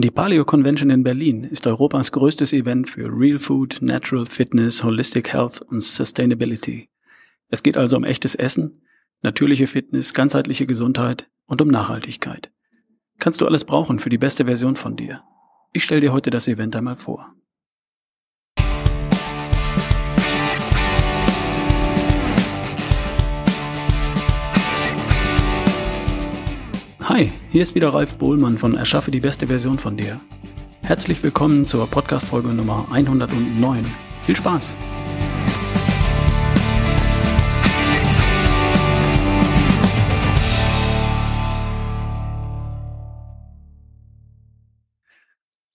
Die Paleo Convention in Berlin ist Europas größtes Event für Real Food, Natural Fitness, Holistic Health und Sustainability. Es geht also um echtes Essen, natürliche Fitness, ganzheitliche Gesundheit und um Nachhaltigkeit. Kannst du alles brauchen für die beste Version von dir. Ich stelle dir heute das Event einmal vor. Hi, hier ist wieder Ralf Bohlmann von Erschaffe die beste Version von dir. Herzlich willkommen zur Podcast-Folge Nummer 109. Viel Spaß!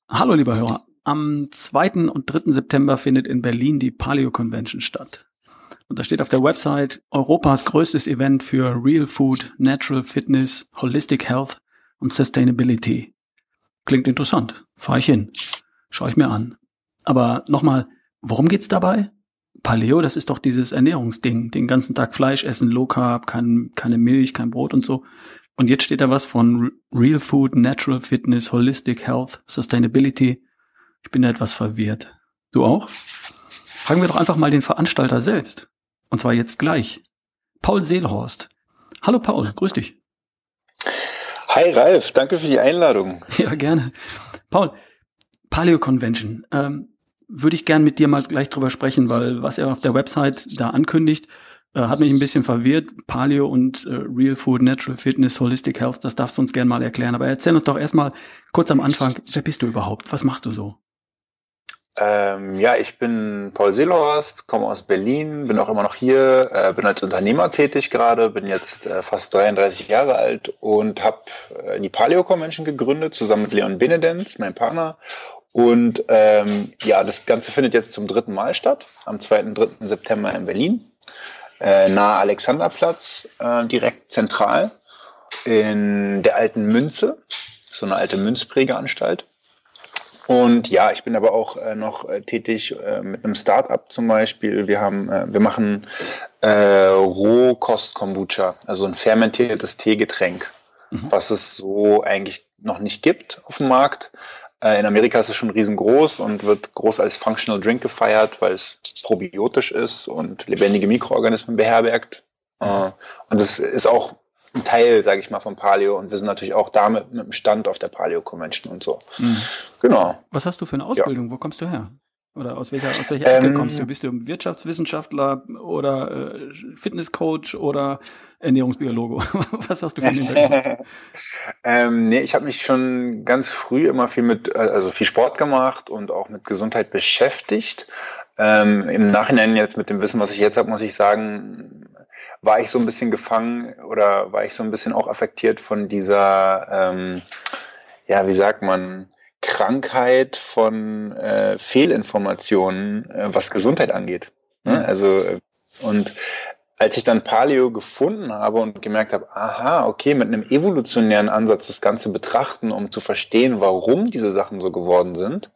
Hallo lieber Hörer, am 2. und 3. September findet in Berlin die Paleo Convention statt. Und da steht auf der Website Europas größtes Event für Real Food, Natural Fitness, Holistic Health und Sustainability. Klingt interessant. Fahre ich hin. Schaue ich mir an. Aber nochmal, worum geht's dabei? Paleo, das ist doch dieses Ernährungsding. Den ganzen Tag Fleisch essen, Low Carb, kein, keine Milch, kein Brot und so. Und jetzt steht da was von Real Food, Natural Fitness, Holistic Health, Sustainability. Ich bin da etwas verwirrt. Du auch? Fragen wir doch einfach mal den Veranstalter selbst. Und zwar jetzt gleich. Paul Seelhorst. Hallo Paul, grüß dich. Hi Ralf, danke für die Einladung. Ja, gerne. Paul, Paleo Convention. Ähm, würde ich gern mit dir mal gleich drüber sprechen, weil was er auf der Website da ankündigt, äh, hat mich ein bisschen verwirrt. Paleo und äh, Real Food, Natural Fitness, Holistic Health, das darfst du uns gern mal erklären. Aber erzähl uns doch erstmal kurz am Anfang, wer bist du überhaupt? Was machst du so? Ähm, ja, ich bin Paul Seelhorst, komme aus Berlin, bin auch immer noch hier, äh, bin als Unternehmer tätig gerade, bin jetzt äh, fast 33 Jahre alt und habe äh, die Paleo Convention gegründet, zusammen mit Leon Benedenz, mein Partner. Und ähm, ja, das Ganze findet jetzt zum dritten Mal statt, am 2. und 3. September in Berlin, äh, nahe Alexanderplatz, äh, direkt zentral in der alten Münze, so eine alte Münzprägeanstalt. Und ja, ich bin aber auch äh, noch äh, tätig äh, mit einem Startup zum Beispiel. Wir haben, äh, wir machen äh, Rohkost-Kombucha, also ein fermentiertes Teegetränk, mhm. was es so eigentlich noch nicht gibt auf dem Markt. Äh, in Amerika ist es schon riesengroß und wird groß als Functional Drink gefeiert, weil es probiotisch ist und lebendige Mikroorganismen beherbergt. Mhm. und es ist auch ein Teil, sage ich mal, von Paleo und wir sind natürlich auch da mit, mit dem Stand auf der Paleo Convention und so. Mhm. Genau. Was hast du für eine Ausbildung? Ja. Wo kommst du her? Oder aus welcher, aus welcher Ecke ähm, kommst du? Bist du Wirtschaftswissenschaftler oder äh, Fitnesscoach oder Ernährungsbiologe? Was hast du für einen Hintergrund? ähm, nee, ich habe mich schon ganz früh immer viel mit, also viel Sport gemacht und auch mit Gesundheit beschäftigt. Ähm, Im Nachhinein jetzt mit dem Wissen, was ich jetzt habe, muss ich sagen, war ich so ein bisschen gefangen oder war ich so ein bisschen auch affektiert von dieser, ähm, ja, wie sagt man, Krankheit von äh, Fehlinformationen, äh, was Gesundheit angeht. Ne? Mhm. Also, äh, und als ich dann Paleo gefunden habe und gemerkt habe, aha, okay, mit einem evolutionären Ansatz das Ganze betrachten, um zu verstehen, warum diese Sachen so geworden sind,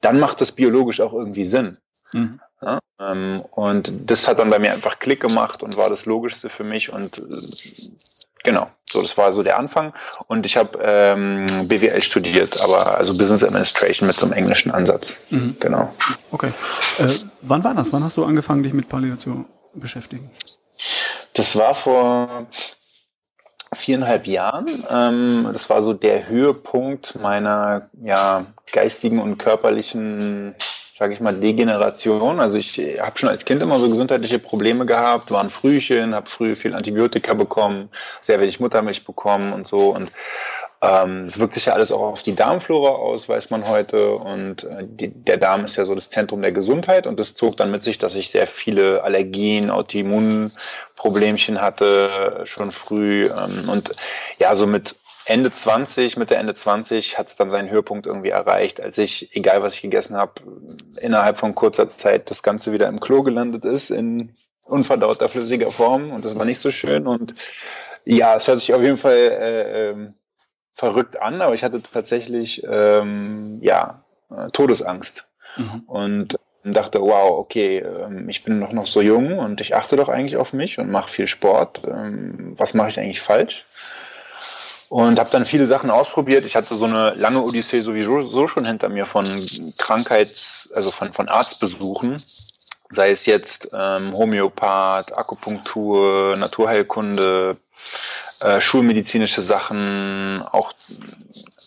dann macht das biologisch auch irgendwie Sinn. Mhm. Ja, ähm, und das hat dann bei mir einfach Klick gemacht und war das Logischste für mich und äh, genau, so das war so der Anfang. Und ich habe ähm, BWL studiert, aber also Business Administration mit so einem englischen Ansatz. Mhm. Genau. Okay. Äh, wann war das? Wann hast du angefangen, dich mit zu beschäftigen? Das war vor viereinhalb Jahren. Ähm, das war so der Höhepunkt meiner ja, geistigen und körperlichen sage ich mal, Degeneration. Also ich habe schon als Kind immer so gesundheitliche Probleme gehabt, war ein Frühchen, habe früh viel Antibiotika bekommen, sehr wenig Muttermilch bekommen und so. Und ähm, es wirkt sich ja alles auch auf die Darmflora aus, weiß man heute. Und äh, die, der Darm ist ja so das Zentrum der Gesundheit. Und das zog dann mit sich, dass ich sehr viele Allergien, Autoimmunproblemchen hatte, schon früh. Ähm, und ja, so mit Ende 20, Mitte Ende 20 hat es dann seinen Höhepunkt irgendwie erreicht, als ich, egal was ich gegessen habe, innerhalb von kurzer Zeit das Ganze wieder im Klo gelandet ist, in unverdauter flüssiger Form und das war nicht so schön und ja, es hört sich auf jeden Fall äh, äh, verrückt an, aber ich hatte tatsächlich ähm, ja äh, Todesangst mhm. und dachte, wow, okay, ähm, ich bin doch noch so jung und ich achte doch eigentlich auf mich und mache viel Sport. Ähm, was mache ich eigentlich falsch? Und habe dann viele Sachen ausprobiert. Ich hatte so eine lange Odyssee sowieso so schon hinter mir von Krankheits-, also von, von Arztbesuchen. Sei es jetzt ähm, Homöopath, Akupunktur, Naturheilkunde, äh, schulmedizinische Sachen, auch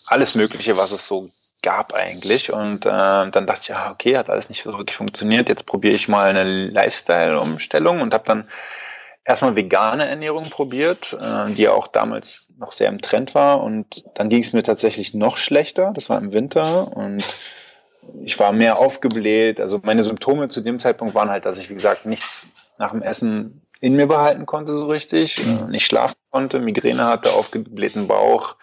alles Mögliche, was es so gab eigentlich. Und äh, dann dachte ich, ja, okay, hat alles nicht wirklich funktioniert. Jetzt probiere ich mal eine Lifestyle-Umstellung und habe dann erstmal vegane Ernährung probiert, äh, die ja auch damals noch sehr im Trend war. Und dann ging es mir tatsächlich noch schlechter. Das war im Winter und ich war mehr aufgebläht. Also meine Symptome zu dem Zeitpunkt waren halt, dass ich, wie gesagt, nichts nach dem Essen in mir behalten konnte so richtig, mhm. nicht schlafen konnte, Migräne hatte, aufgeblähten Bauch,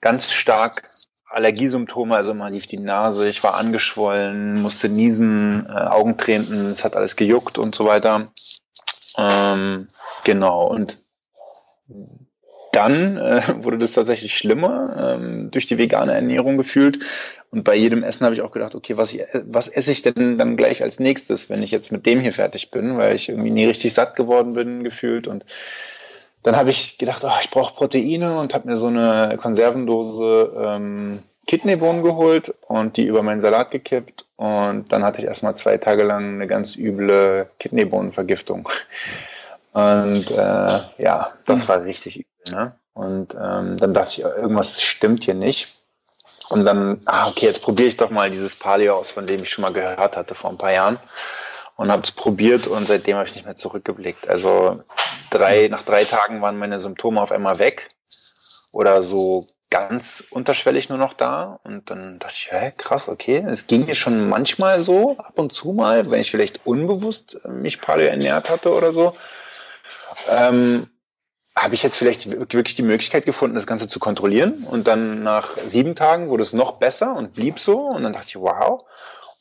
ganz stark Allergiesymptome, also man lief die Nase, ich war angeschwollen, musste niesen, äh, Augen tränten, es hat alles gejuckt und so weiter. Ähm, genau, und dann äh, wurde das tatsächlich schlimmer ähm, durch die vegane Ernährung gefühlt. Und bei jedem Essen habe ich auch gedacht, okay, was, ich, was esse ich denn dann gleich als nächstes, wenn ich jetzt mit dem hier fertig bin, weil ich irgendwie nie richtig satt geworden bin gefühlt. Und dann habe ich gedacht, oh, ich brauche Proteine und habe mir so eine Konservendose ähm, Kidneybohnen geholt und die über meinen Salat gekippt. Und dann hatte ich erstmal zwei Tage lang eine ganz üble Kidneybohnenvergiftung. Und äh, ja, das war richtig übel. Ne? Und ähm, dann dachte ich, irgendwas stimmt hier nicht. Und dann, ah, okay, jetzt probiere ich doch mal dieses Paleo aus, von dem ich schon mal gehört hatte vor ein paar Jahren. Und habe es probiert und seitdem habe ich nicht mehr zurückgeblickt. Also drei, nach drei Tagen waren meine Symptome auf einmal weg oder so ganz unterschwellig nur noch da. Und dann dachte ich, hä, krass, okay. Es ging mir schon manchmal so, ab und zu mal, wenn ich vielleicht unbewusst mich Paleo ernährt hatte oder so. Ähm, habe ich jetzt vielleicht wirklich die Möglichkeit gefunden, das Ganze zu kontrollieren. Und dann nach sieben Tagen wurde es noch besser und blieb so. Und dann dachte ich, wow.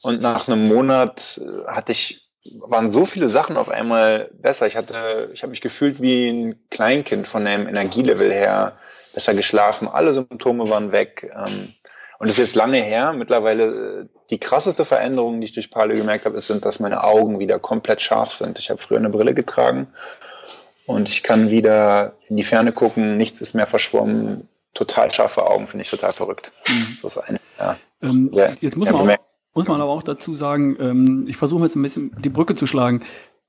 Und nach einem Monat äh, hatte ich, waren so viele Sachen auf einmal besser. Ich hatte, ich habe mich gefühlt wie ein Kleinkind von dem Energielevel her, besser geschlafen. Alle Symptome waren weg. Ähm, und das ist jetzt lange her. Mittlerweile äh, die krasseste Veränderung, die ich durch Paleo gemerkt habe, ist, sind, dass meine Augen wieder komplett scharf sind. Ich habe früher eine Brille getragen und ich kann wieder in die Ferne gucken, nichts ist mehr verschwommen. Total scharfe Augen, finde ich total verrückt. Mhm. Das ist eine, ja, ähm, jetzt muss man, auch, muss man aber auch dazu sagen, ähm, ich versuche jetzt ein bisschen die Brücke zu schlagen.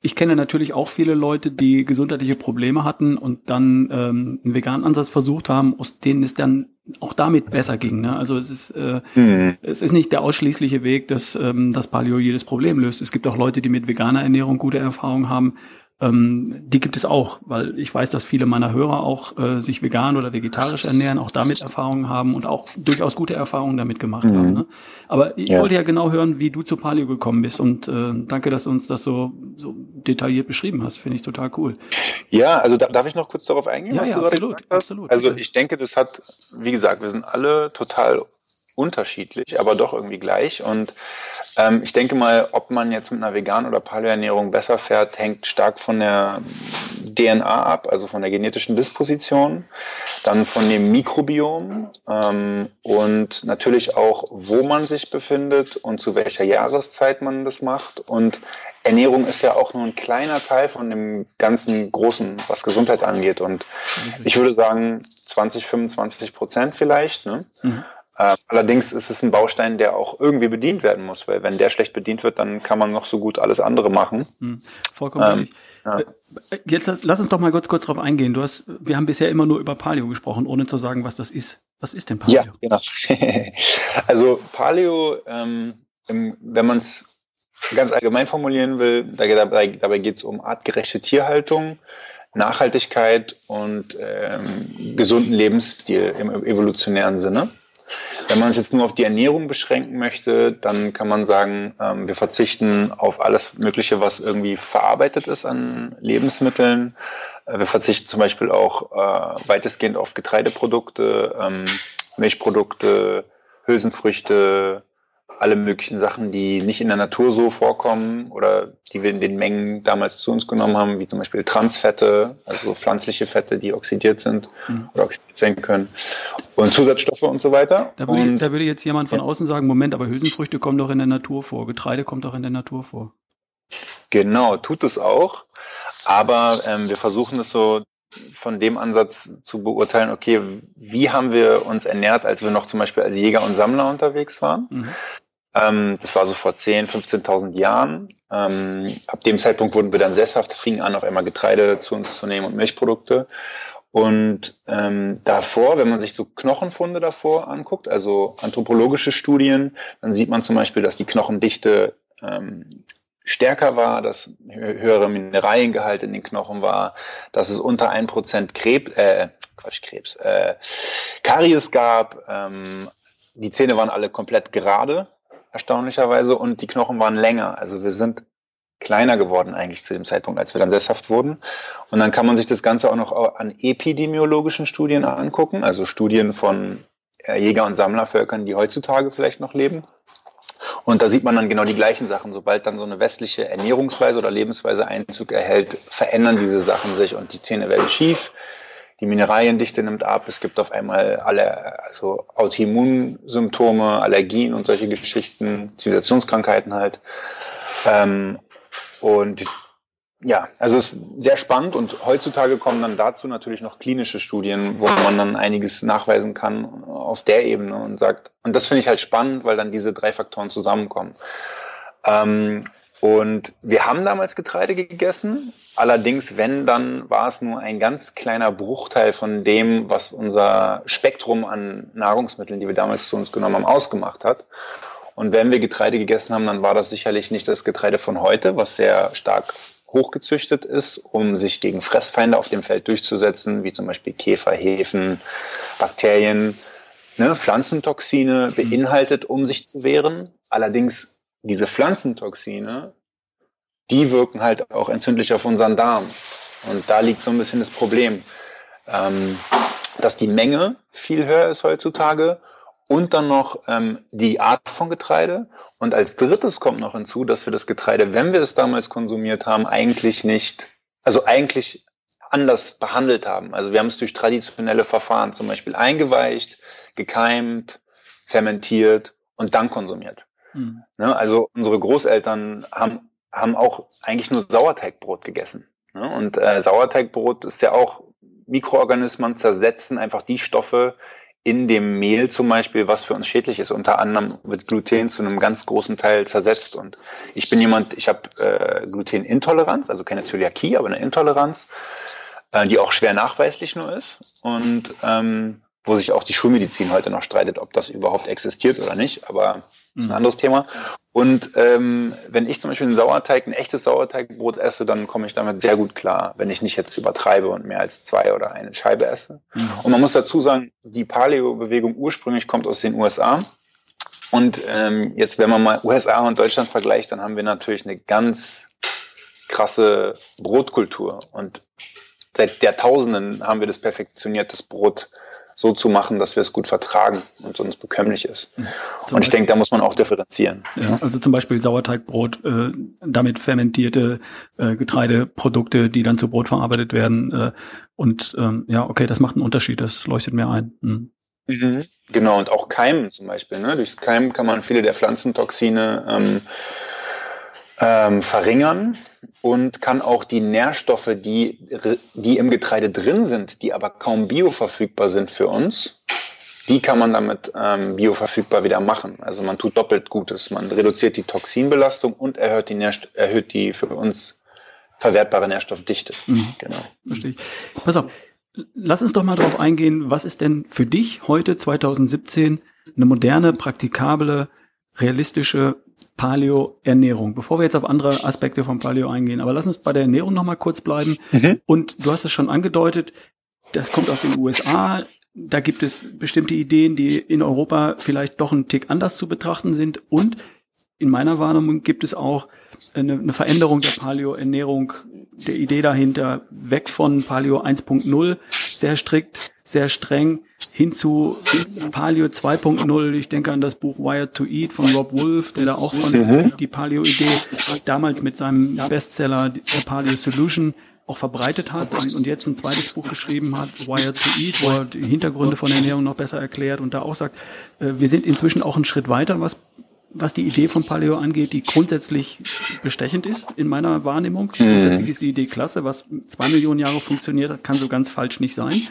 Ich kenne natürlich auch viele Leute, die gesundheitliche Probleme hatten und dann ähm, einen veganen Ansatz versucht haben, aus denen es dann auch damit besser ging. Ne? Also es ist, äh, mhm. es ist nicht der ausschließliche Weg, dass ähm, das Paleo jedes Problem löst. Es gibt auch Leute, die mit veganer Ernährung gute Erfahrungen haben ähm, die gibt es auch, weil ich weiß, dass viele meiner Hörer auch äh, sich vegan oder vegetarisch ernähren, auch damit Erfahrungen haben und auch durchaus gute Erfahrungen damit gemacht mhm. haben. Ne? Aber ich ja. wollte ja genau hören, wie du zu Paleo gekommen bist und äh, danke, dass du uns das so, so detailliert beschrieben hast. Finde ich total cool. Ja, also da, darf ich noch kurz darauf eingehen? Ja, ja, absolut, absolut. Also ich denke, das hat, wie gesagt, wir sind alle total unterschiedlich, aber doch irgendwie gleich. Und ähm, ich denke mal, ob man jetzt mit einer veganen oder Paleoernährung besser fährt, hängt stark von der DNA ab, also von der genetischen Disposition, dann von dem Mikrobiom ähm, und natürlich auch, wo man sich befindet und zu welcher Jahreszeit man das macht. Und Ernährung ist ja auch nur ein kleiner Teil von dem ganzen Großen, was Gesundheit angeht. Und ich würde sagen, 20, 25 Prozent vielleicht. Ne? Mhm. Äh, allerdings ist es ein Baustein, der auch irgendwie bedient werden muss, weil wenn der schlecht bedient wird, dann kann man noch so gut alles andere machen. Hm, vollkommen ähm, richtig. Ja. Äh, jetzt lass uns doch mal kurz, kurz drauf eingehen. Du hast, wir haben bisher immer nur über Paleo gesprochen, ohne zu sagen, was das ist. Was ist denn Paleo? Ja, genau. also Paleo, ähm, wenn man es ganz allgemein formulieren will, dabei, dabei geht es um artgerechte Tierhaltung, Nachhaltigkeit und ähm, gesunden Lebensstil im evolutionären Sinne. Wenn man es jetzt nur auf die Ernährung beschränken möchte, dann kann man sagen, ähm, wir verzichten auf alles Mögliche, was irgendwie verarbeitet ist an Lebensmitteln. Äh, wir verzichten zum Beispiel auch äh, weitestgehend auf Getreideprodukte, ähm, Milchprodukte, Hülsenfrüchte, alle möglichen Sachen, die nicht in der Natur so vorkommen oder die wir in den Mengen damals zu uns genommen haben, wie zum Beispiel Transfette, also pflanzliche Fette, die oxidiert sind mhm. oder oxidiert sein können und Zusatzstoffe und so weiter. Da würde, und, da würde jetzt jemand von ja. außen sagen, Moment, aber Hülsenfrüchte kommen doch in der Natur vor, Getreide kommt doch in der Natur vor. Genau, tut es auch, aber ähm, wir versuchen es so von dem Ansatz zu beurteilen, okay, wie haben wir uns ernährt, als wir noch zum Beispiel als Jäger und Sammler unterwegs waren. Mhm. Ähm, das war so vor 10, 15.000 Jahren. Ähm, ab dem Zeitpunkt wurden wir dann sesshaft, fingen an, auf einmal Getreide zu uns zu nehmen und Milchprodukte. Und ähm, davor, wenn man sich so Knochenfunde davor anguckt, also anthropologische Studien, dann sieht man zum Beispiel, dass die Knochendichte ähm, stärker war, dass höhere Mineraliengehalt in den Knochen war, dass es unter ein Prozent Krebs, äh, Quatsch, Krebs, äh, Karies gab. Ähm, die Zähne waren alle komplett gerade, erstaunlicherweise, und die Knochen waren länger. Also wir sind kleiner geworden eigentlich zu dem Zeitpunkt, als wir dann sesshaft wurden. Und dann kann man sich das Ganze auch noch an epidemiologischen Studien angucken, also Studien von äh, Jäger- und Sammlervölkern, die heutzutage vielleicht noch leben. Und da sieht man dann genau die gleichen Sachen. Sobald dann so eine westliche Ernährungsweise oder Lebensweise Einzug erhält, verändern diese Sachen sich und die Zähne werden schief. Die Mineraliendichte nimmt ab. Es gibt auf einmal alle, also Autoimmunsymptome, Allergien und solche Geschichten, Zivilisationskrankheiten halt. Ähm, und ja, also es ist sehr spannend und heutzutage kommen dann dazu natürlich noch klinische Studien, wo man dann einiges nachweisen kann auf der Ebene und sagt, und das finde ich halt spannend, weil dann diese drei Faktoren zusammenkommen. Ähm, und wir haben damals Getreide gegessen, allerdings, wenn, dann war es nur ein ganz kleiner Bruchteil von dem, was unser Spektrum an Nahrungsmitteln, die wir damals zu uns genommen haben, ausgemacht hat. Und wenn wir Getreide gegessen haben, dann war das sicherlich nicht das Getreide von heute, was sehr stark hochgezüchtet ist, um sich gegen Fressfeinde auf dem Feld durchzusetzen, wie zum Beispiel Käfer, Hefen, Bakterien, ne, Pflanzentoxine beinhaltet, um sich zu wehren. Allerdings diese Pflanzentoxine, die wirken halt auch entzündlich auf unseren Darm. Und da liegt so ein bisschen das Problem, ähm, dass die Menge viel höher ist heutzutage und dann noch ähm, die Art von Getreide. Und als drittes kommt noch hinzu, dass wir das Getreide, wenn wir es damals konsumiert haben, eigentlich nicht, also eigentlich anders behandelt haben. Also wir haben es durch traditionelle Verfahren zum Beispiel eingeweicht, gekeimt, fermentiert und dann konsumiert. Mhm. Ne? Also unsere Großeltern haben, haben auch eigentlich nur Sauerteigbrot gegessen. Ne? Und äh, Sauerteigbrot ist ja auch Mikroorganismen zersetzen einfach die Stoffe, in dem Mehl zum Beispiel, was für uns schädlich ist. Unter anderem wird Gluten zu einem ganz großen Teil zersetzt. Und ich bin jemand, ich habe äh, Glutenintoleranz, also keine Zöliakie, aber eine Intoleranz, äh, die auch schwer nachweislich nur ist. Und ähm, wo sich auch die Schulmedizin heute noch streitet, ob das überhaupt existiert oder nicht. Aber das ist ein mhm. anderes Thema. Und ähm, wenn ich zum Beispiel einen Sauerteig, ein echtes Sauerteigbrot esse, dann komme ich damit sehr gut klar, wenn ich nicht jetzt übertreibe und mehr als zwei oder eine Scheibe esse. Mhm. Und man muss dazu sagen, die Paleo-Bewegung ursprünglich kommt aus den USA. Und ähm, jetzt, wenn man mal USA und Deutschland vergleicht, dann haben wir natürlich eine ganz krasse Brotkultur. Und seit Jahrtausenden haben wir das perfektioniert, das Brot so zu machen, dass wir es gut vertragen und sonst bekömmlich ist. Zum und ich denke, da muss man auch differenzieren. Ja, also zum Beispiel Sauerteigbrot, äh, damit fermentierte äh, Getreideprodukte, die dann zu Brot verarbeitet werden. Äh, und ähm, ja, okay, das macht einen Unterschied, das leuchtet mir ein. Hm. Mhm. Genau, und auch Keimen zum Beispiel. Ne? Durchs Keimen kann man viele der Pflanzentoxine ähm, ähm, verringern und kann auch die Nährstoffe, die, die im Getreide drin sind, die aber kaum bioverfügbar sind für uns, die kann man damit ähm, bioverfügbar wieder machen. Also man tut doppelt Gutes. Man reduziert die Toxinbelastung und erhöht die, Nährst erhöht die für uns verwertbare Nährstoffdichte. Mhm. Genau. Verstehe ich. Pass auf, lass uns doch mal darauf eingehen, was ist denn für dich heute 2017 eine moderne, praktikable, realistische Paleo-Ernährung. Bevor wir jetzt auf andere Aspekte von Paleo eingehen, aber lass uns bei der Ernährung nochmal kurz bleiben. Mhm. Und du hast es schon angedeutet, das kommt aus den USA. Da gibt es bestimmte Ideen, die in Europa vielleicht doch ein Tick anders zu betrachten sind. Und in meiner Wahrnehmung gibt es auch eine, eine Veränderung der Paleo-Ernährung, der Idee dahinter, weg von Paleo 1.0, sehr strikt sehr streng hin zu Paleo 2.0. Ich denke an das Buch Wired to Eat von Rob Wolf, der da auch von mhm. die Paleo-Idee damals mit seinem Bestseller The Paleo Solution auch verbreitet hat und, und, jetzt ein zweites Buch geschrieben hat, Wired to Eat, wo er die Hintergründe von Ernährung noch besser erklärt und da auch sagt, äh, wir sind inzwischen auch einen Schritt weiter, was was die Idee von Paleo angeht, die grundsätzlich bestechend ist in meiner Wahrnehmung. Mhm. Grundsätzlich ist die Idee klasse, was zwei Millionen Jahre funktioniert hat, kann so ganz falsch nicht sein.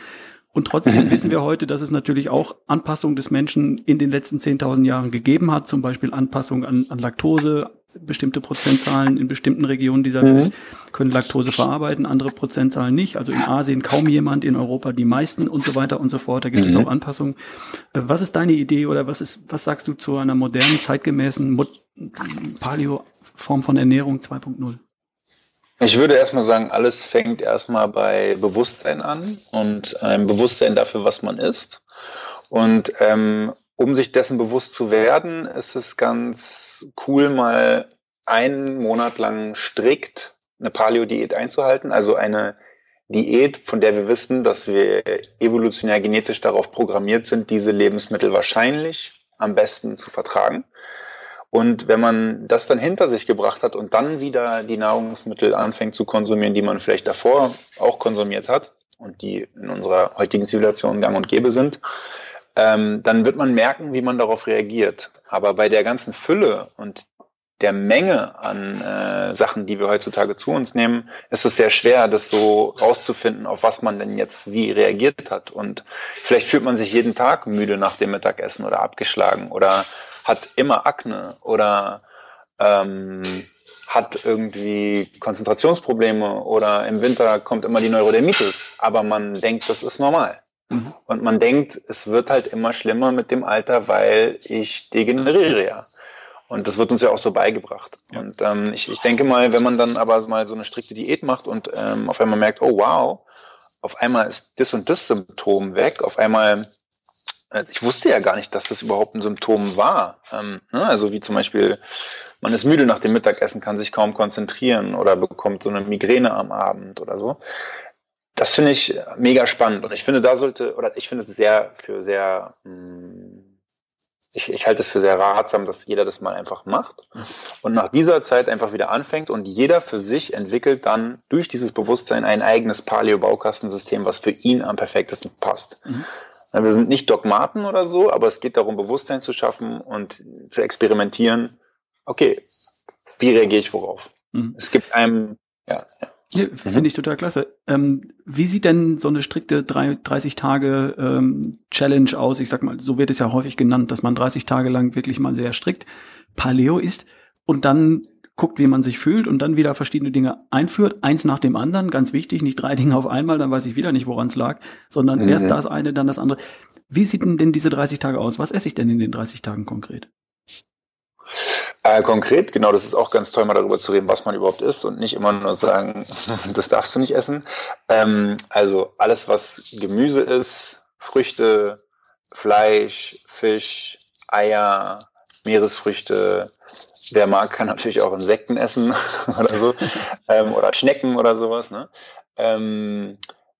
Und trotzdem wissen wir heute, dass es natürlich auch Anpassungen des Menschen in den letzten 10.000 Jahren gegeben hat, zum Beispiel Anpassung an, an Laktose, bestimmte Prozentzahlen in bestimmten Regionen dieser mhm. Welt können Laktose verarbeiten, andere Prozentzahlen nicht. Also in Asien kaum jemand, in Europa die meisten und so weiter und so fort. Da gibt mhm. es auch Anpassungen. Äh, was ist deine Idee oder was ist, was sagst du zu einer modernen, zeitgemäßen Paleo-Form von Ernährung 2.0? Ich würde erstmal sagen, alles fängt erstmal bei Bewusstsein an und einem Bewusstsein dafür, was man ist. Und ähm, um sich dessen bewusst zu werden, ist es ganz cool, mal einen Monat lang strikt eine Paleo-Diät einzuhalten, also eine Diät, von der wir wissen, dass wir evolutionär genetisch darauf programmiert sind, diese Lebensmittel wahrscheinlich am besten zu vertragen. Und wenn man das dann hinter sich gebracht hat und dann wieder die Nahrungsmittel anfängt zu konsumieren, die man vielleicht davor auch konsumiert hat und die in unserer heutigen Zivilisation gang und gäbe sind, ähm, dann wird man merken, wie man darauf reagiert. Aber bei der ganzen Fülle und der Menge an äh, Sachen, die wir heutzutage zu uns nehmen, ist es sehr schwer, das so rauszufinden, auf was man denn jetzt wie reagiert hat. Und vielleicht fühlt man sich jeden Tag müde nach dem Mittagessen oder abgeschlagen oder hat immer Akne oder ähm, hat irgendwie Konzentrationsprobleme oder im Winter kommt immer die Neurodermitis, aber man denkt, das ist normal. Mhm. Und man denkt, es wird halt immer schlimmer mit dem Alter, weil ich degeneriere ja. Und das wird uns ja auch so beigebracht. Ja. Und ähm, ich, ich denke mal, wenn man dann aber mal so eine strikte Diät macht und ähm, auf einmal merkt, oh wow, auf einmal ist das und das Symptom weg, auf einmal äh, ich wusste ja gar nicht, dass das überhaupt ein Symptom war. Ähm, ne? Also wie zum Beispiel, man ist müde nach dem Mittagessen, kann sich kaum konzentrieren oder bekommt so eine Migräne am Abend oder so. Das finde ich mega spannend und ich finde, da sollte, oder ich finde es sehr für sehr, mh, hm, ich, ich halte es für sehr ratsam, dass jeder das mal einfach macht und nach dieser Zeit einfach wieder anfängt und jeder für sich entwickelt dann durch dieses Bewusstsein ein eigenes Paleo-Baukastensystem, was für ihn am perfektesten passt. Mhm. Wir sind nicht Dogmaten oder so, aber es geht darum, Bewusstsein zu schaffen und zu experimentieren. Okay, wie reagiere ich worauf? Mhm. Es gibt einem, ja, ja. Ja, mhm. Finde ich total klasse. Ähm, wie sieht denn so eine strikte 30 Tage ähm, Challenge aus? Ich sag mal, so wird es ja häufig genannt, dass man 30 Tage lang wirklich mal sehr strikt Paleo ist und dann guckt, wie man sich fühlt und dann wieder verschiedene Dinge einführt, eins nach dem anderen, ganz wichtig, nicht drei Dinge auf einmal, dann weiß ich wieder nicht, woran es lag, sondern mhm. erst das eine, dann das andere. Wie sieht denn diese 30 Tage aus? Was esse ich denn in den 30 Tagen konkret? Äh, konkret, genau, das ist auch ganz toll, mal darüber zu reden, was man überhaupt isst und nicht immer nur sagen, das darfst du nicht essen. Ähm, also alles, was Gemüse ist, Früchte, Fleisch, Fisch, Eier, Meeresfrüchte, Wer mag, kann natürlich auch Insekten essen oder so. ähm, oder Schnecken oder sowas. Ne? Ähm,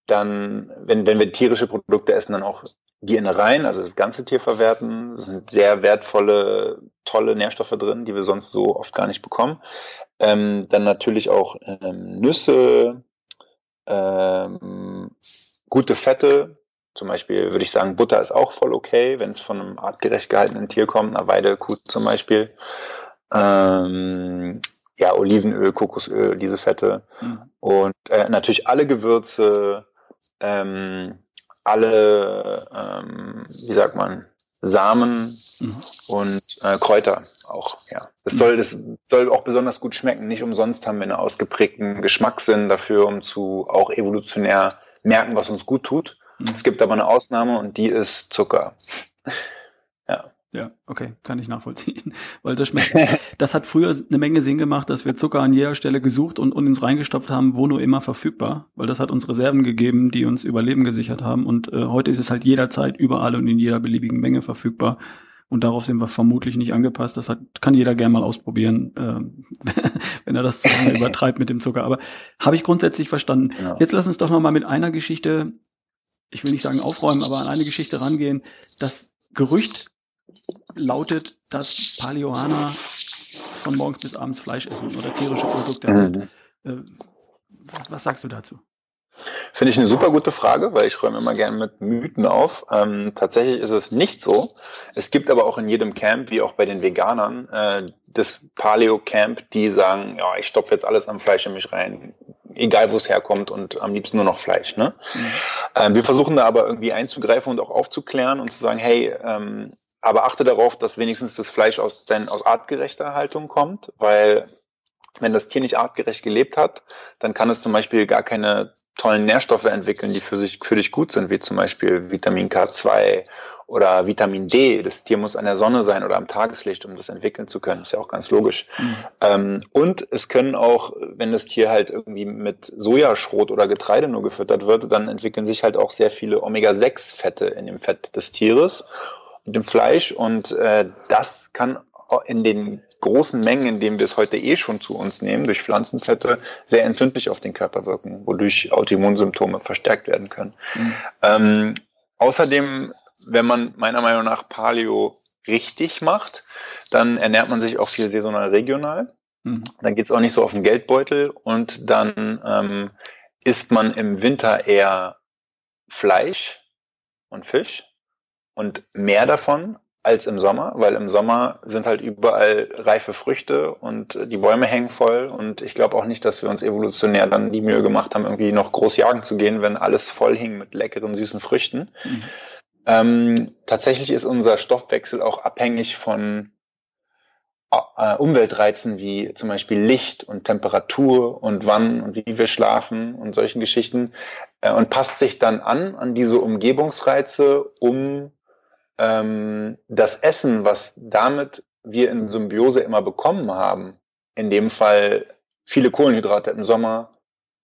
dann, wenn, wenn wir tierische Produkte essen, dann auch die Innereien, also das ganze Tier verwerten. Es sind sehr wertvolle, tolle Nährstoffe drin, die wir sonst so oft gar nicht bekommen. Ähm, dann natürlich auch ähm, Nüsse, ähm, gute Fette. Zum Beispiel würde ich sagen, Butter ist auch voll okay, wenn es von einem artgerecht gehaltenen Tier kommt, einer Weidekuh zum Beispiel ähm, ja, Olivenöl, Kokosöl, diese Fette. Mhm. Und äh, natürlich alle Gewürze, ähm, alle, ähm, wie sagt man, Samen mhm. und äh, Kräuter auch, ja. Das soll, das soll auch besonders gut schmecken. Nicht umsonst haben wir einen ausgeprägten Geschmackssinn dafür, um zu auch evolutionär merken, was uns gut tut. Mhm. Es gibt aber eine Ausnahme und die ist Zucker. Ja, okay, kann ich nachvollziehen. Weil das schmeckt. Das hat früher eine Menge Sinn gemacht, dass wir Zucker an jeder Stelle gesucht und, und uns reingestopft haben, wo nur immer verfügbar. Weil das hat uns Reserven gegeben, die uns Überleben gesichert haben. Und äh, heute ist es halt jederzeit überall und in jeder beliebigen Menge verfügbar. Und darauf sind wir vermutlich nicht angepasst. Das hat, kann jeder gerne mal ausprobieren, äh, wenn er das zu lange übertreibt mit dem Zucker. Aber habe ich grundsätzlich verstanden. Ja. Jetzt lass uns doch noch mal mit einer Geschichte, ich will nicht sagen aufräumen, aber an eine Geschichte rangehen. Das Gerücht lautet, dass Paleohaner von morgens bis abends Fleisch essen oder tierische Produkte. Mhm. Äh, was sagst du dazu? Finde ich eine super gute Frage, weil ich räume immer gerne mit Mythen auf. Ähm, tatsächlich ist es nicht so. Es gibt aber auch in jedem Camp, wie auch bei den Veganern, äh, das Paleo-Camp, die sagen, ja, ich stopfe jetzt alles am Fleisch in mich rein, egal wo es herkommt und am liebsten nur noch Fleisch. Ne? Mhm. Ähm, wir versuchen da aber irgendwie einzugreifen und auch aufzuklären und zu sagen, hey, ähm, aber achte darauf, dass wenigstens das Fleisch aus, dein, aus artgerechter Haltung kommt, weil wenn das Tier nicht artgerecht gelebt hat, dann kann es zum Beispiel gar keine tollen Nährstoffe entwickeln, die für, sich, für dich gut sind, wie zum Beispiel Vitamin K2 oder Vitamin D. Das Tier muss an der Sonne sein oder am Tageslicht, um das entwickeln zu können. Ist ja auch ganz logisch. Mhm. Ähm, und es können auch, wenn das Tier halt irgendwie mit Sojaschrot oder Getreide nur gefüttert wird, dann entwickeln sich halt auch sehr viele Omega-6-Fette in dem Fett des Tieres und dem Fleisch. Und äh, das kann in den großen Mengen, in denen wir es heute eh schon zu uns nehmen, durch Pflanzenfette, sehr entzündlich auf den Körper wirken, wodurch Autoimmunsymptome verstärkt werden können. Mhm. Ähm, außerdem, wenn man meiner Meinung nach Paleo richtig macht, dann ernährt man sich auch viel saisonal regional. Mhm. Dann geht es auch nicht so auf den Geldbeutel und dann ähm, isst man im Winter eher Fleisch und Fisch und mehr davon als im Sommer, weil im Sommer sind halt überall reife Früchte und die Bäume hängen voll und ich glaube auch nicht, dass wir uns evolutionär dann die Mühe gemacht haben, irgendwie noch groß jagen zu gehen, wenn alles voll hing mit leckeren, süßen Früchten. Mhm. Ähm, tatsächlich ist unser Stoffwechsel auch abhängig von äh, Umweltreizen wie zum Beispiel Licht und Temperatur und wann und wie wir schlafen und solchen Geschichten äh, und passt sich dann an an diese Umgebungsreize, um ähm, das Essen, was damit wir in Symbiose immer bekommen haben, in dem Fall viele Kohlenhydrate im Sommer,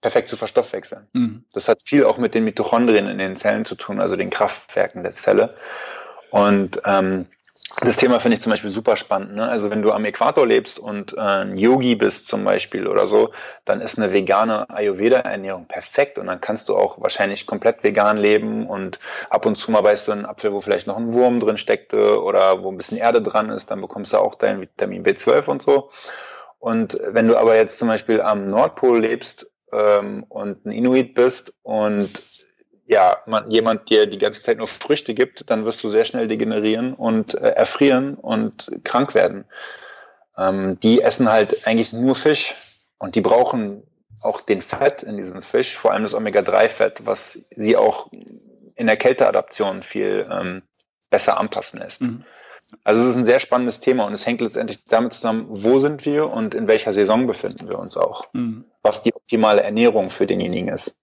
perfekt zu verstoffwechseln. Mhm. Das hat viel auch mit den Mitochondrien in den Zellen zu tun, also den Kraftwerken der Zelle. Und ähm, das Thema finde ich zum Beispiel super spannend. Ne? Also wenn du am Äquator lebst und äh, ein Yogi bist zum Beispiel oder so, dann ist eine vegane Ayurveda-Ernährung perfekt und dann kannst du auch wahrscheinlich komplett vegan leben und ab und zu mal beißt du einen Apfel, wo vielleicht noch ein Wurm drin steckte oder wo ein bisschen Erde dran ist, dann bekommst du auch dein Vitamin B12 und so. Und wenn du aber jetzt zum Beispiel am Nordpol lebst ähm, und ein Inuit bist und ja, man, jemand dir die ganze Zeit nur Früchte gibt, dann wirst du sehr schnell degenerieren und äh, erfrieren und krank werden. Ähm, die essen halt eigentlich nur Fisch und die brauchen auch den Fett in diesem Fisch, vor allem das Omega-3-Fett, was sie auch in der Kälteadaption viel ähm, besser anpassen lässt. Mhm. Also es ist ein sehr spannendes Thema und es hängt letztendlich damit zusammen, wo sind wir und in welcher Saison befinden wir uns auch, mhm. was die optimale Ernährung für denjenigen ist.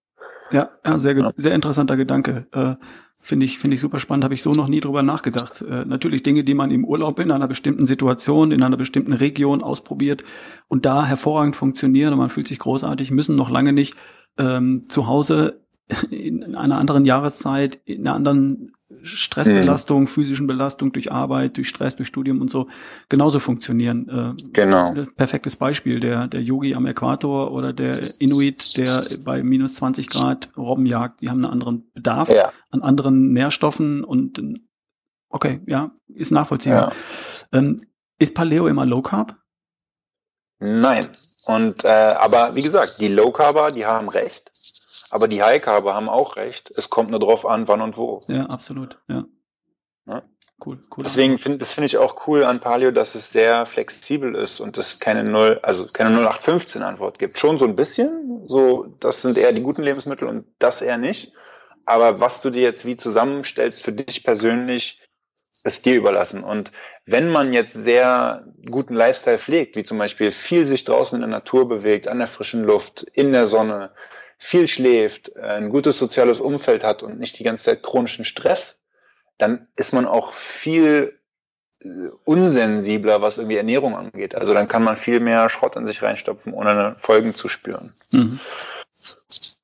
Ja, ja sehr, sehr interessanter Gedanke. Äh, Finde ich, finde ich super spannend, habe ich so noch nie drüber nachgedacht. Äh, natürlich Dinge, die man im Urlaub in einer bestimmten Situation, in einer bestimmten Region ausprobiert und da hervorragend funktionieren und man fühlt sich großartig, müssen noch lange nicht ähm, zu Hause in einer anderen Jahreszeit, in einer anderen Stressbelastung, mhm. physischen Belastung durch Arbeit, durch Stress, durch Studium und so genauso funktionieren. Äh, genau. Perfektes Beispiel, der, der Yogi am Äquator oder der Inuit, der bei minus 20 Grad Robben jagt, die haben einen anderen Bedarf ja. an anderen Nährstoffen und okay, ja, ist nachvollziehbar. Ja. Ähm, ist Paleo immer Low Carb? Nein. Und äh, aber wie gesagt, die Low Carber, die haben recht. Aber die High-Carber haben auch recht. Es kommt nur drauf an, wann und wo. Ja, absolut. Ja. ja? Cool, cool. Deswegen finde das finde ich auch cool an Paleo, dass es sehr flexibel ist und es keine null, also keine 0815 Antwort gibt. Schon so ein bisschen, so das sind eher die guten Lebensmittel und das eher nicht. Aber was du dir jetzt wie zusammenstellst für dich persönlich, ist dir überlassen. Und wenn man jetzt sehr guten Lifestyle pflegt, wie zum Beispiel viel sich draußen in der Natur bewegt, an der frischen Luft, in der Sonne, viel schläft, äh, ein gutes soziales Umfeld hat und nicht die ganze Zeit chronischen Stress, dann ist man auch viel äh, unsensibler, was irgendwie Ernährung angeht. Also dann kann man viel mehr Schrott in sich reinstopfen, ohne Folgen zu spüren. Mhm.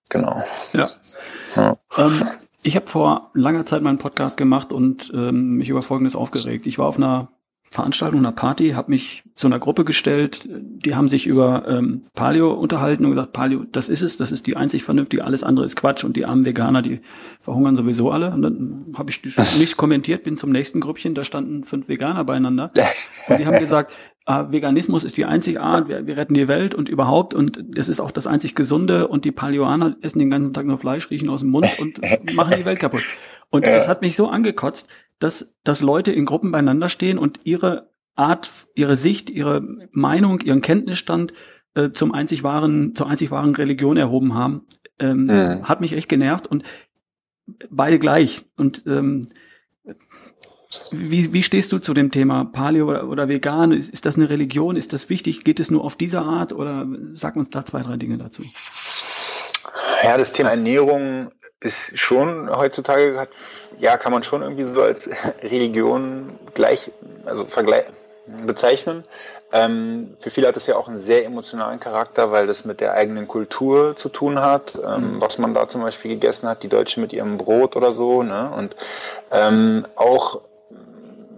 Genau. Ja. ja. Ähm, ich habe vor langer Zeit meinen Podcast gemacht und ähm, mich über Folgendes aufgeregt. Ich war auf einer Veranstaltung, einer Party, habe mich zu einer Gruppe gestellt, die haben sich über ähm, Paleo unterhalten und gesagt, Paleo, das ist es, das ist die einzig vernünftige, alles andere ist Quatsch und die armen Veganer, die verhungern sowieso alle. Und dann habe ich nicht kommentiert, bin zum nächsten Grüppchen, da standen fünf Veganer beieinander und die haben gesagt, äh, Veganismus ist die einzige Art, wir, wir retten die Welt und überhaupt und das ist auch das einzig Gesunde und die Paleoaner essen den ganzen Tag nur Fleisch, riechen aus dem Mund und machen die Welt kaputt. Und ja. das hat mich so angekotzt, dass, dass Leute in Gruppen beieinander stehen und ihre Art, ihre Sicht, ihre Meinung, ihren Kenntnisstand äh, zum einzig wahren, zur einzig wahren Religion erhoben haben, ähm, mhm. hat mich echt genervt und beide gleich. Und ähm, wie, wie stehst du zu dem Thema Paleo oder, oder Vegan? Ist, ist das eine Religion? Ist das wichtig? Geht es nur auf diese Art? Oder sag uns da zwei, drei Dinge dazu. Ja, das Thema Ernährung ist schon heutzutage, ja, kann man schon irgendwie so als Religion gleich, also vergleich, bezeichnen. Ähm, für viele hat es ja auch einen sehr emotionalen Charakter, weil das mit der eigenen Kultur zu tun hat, ähm, mhm. was man da zum Beispiel gegessen hat, die Deutschen mit ihrem Brot oder so. Ne? Und ähm, auch